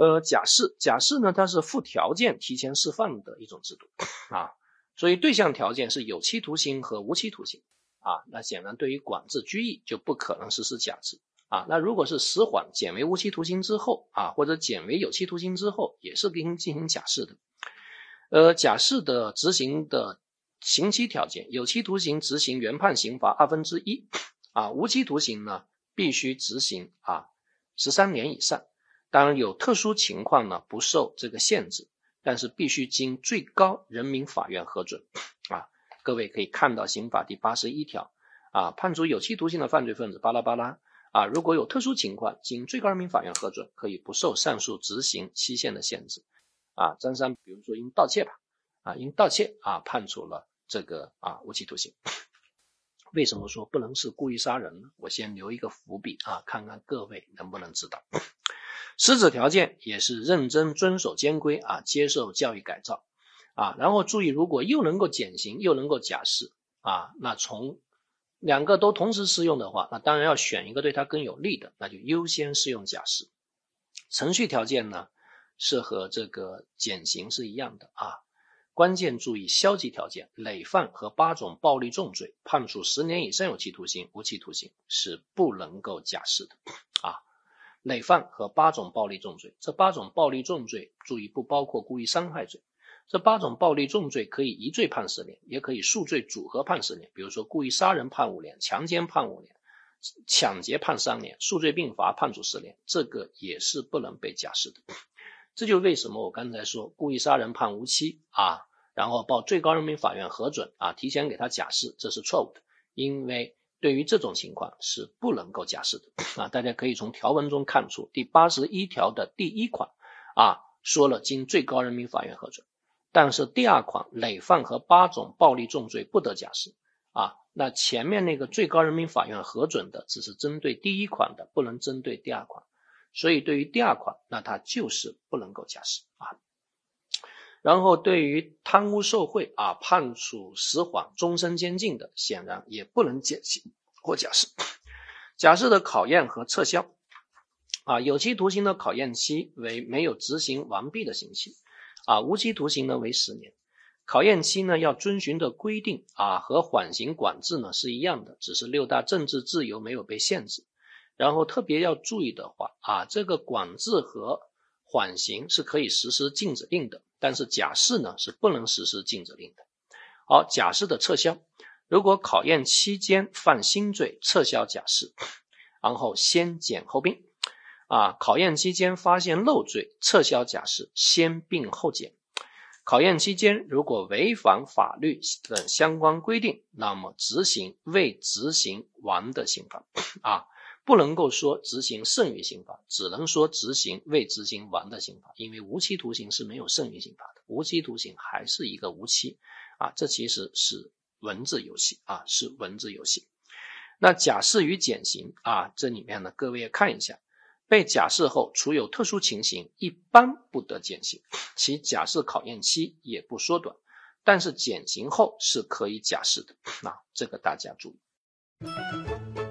呃，假释，假释呢，它是附条件提前释放的一种制度啊，所以对象条件是有期徒刑和无期徒刑啊。那显然对于管制拘役就不可能实施假释啊。那如果是死缓减为无期徒刑之后啊，或者减为有期徒刑之后，也是给你进行假释的。呃，假释的执行的刑期条件，有期徒刑执行原判刑罚二分之一啊，无期徒刑呢必须执行啊十三年以上。当然有特殊情况呢，不受这个限制，但是必须经最高人民法院核准啊。各位可以看到刑法第八十一条啊，判处有期徒刑的犯罪分子巴拉巴拉啊，如果有特殊情况，经最高人民法院核准，可以不受上述执行期限的限制啊。张三，比如说因盗窃吧啊，因盗窃啊判处了这个啊无期徒刑。为什么说不能是故意杀人呢？我先留一个伏笔啊，看看各位能不能知道。实质条件也是认真遵守监规啊，接受教育改造啊，然后注意，如果又能够减刑又能够假释啊，那从两个都同时适用的话，那当然要选一个对他更有利的，那就优先适用假释。程序条件呢是和这个减刑是一样的啊，关键注意消极条件，累犯和八种暴力重罪判处十年以上有期徒刑、无期徒刑是不能够假释的啊。累犯和八种暴力重罪，这八种暴力重罪，注意不包括故意伤害罪。这八种暴力重罪可以一罪判十年，也可以数罪组合判十年。比如说故意杀人判五年，强奸判五年，抢劫判三年，数罪并罚判处十年，这个也是不能被假释的。这就为什么我刚才说故意杀人判无期啊，然后报最高人民法院核准啊，提前给他假释，这是错误的，因为。对于这种情况是不能够假释的啊！大家可以从条文中看出，第八十一条的第一款啊说了经最高人民法院核准，但是第二款累犯和八种暴力重罪不得假释啊。那前面那个最高人民法院核准的只是针对第一款的，不能针对第二款，所以对于第二款，那它就是不能够假释啊。然后对于贪污受贿啊，判处死缓、终身监禁的，显然也不能减刑或假释。假释的考验和撤销啊，有期徒刑的考验期为没有执行完毕的刑期啊，无期徒刑呢为十年。考验期呢要遵循的规定啊，和缓刑管制呢是一样的，只是六大政治自由没有被限制。然后特别要注意的话啊，这个管制和缓刑是可以实施禁止令的。但是假释呢是不能实施禁止令的。好，假释的撤销，如果考验期间犯新罪，撤销假释，然后先减后并。啊，考验期间发现漏罪，撤销假释，先并后减。考验期间如果违反法律等相关规定，那么执行未执行完的刑罚。啊。不能够说执行剩余刑罚，只能说执行未执行完的刑罚，因为无期徒刑是没有剩余刑罚的，无期徒刑还是一个无期啊，这其实是文字游戏啊，是文字游戏。那假释与减刑啊，这里面呢，各位看一下，被假释后，除有特殊情形，一般不得减刑，其假释考验期也不缩短，但是减刑后是可以假释的，那这个大家注意。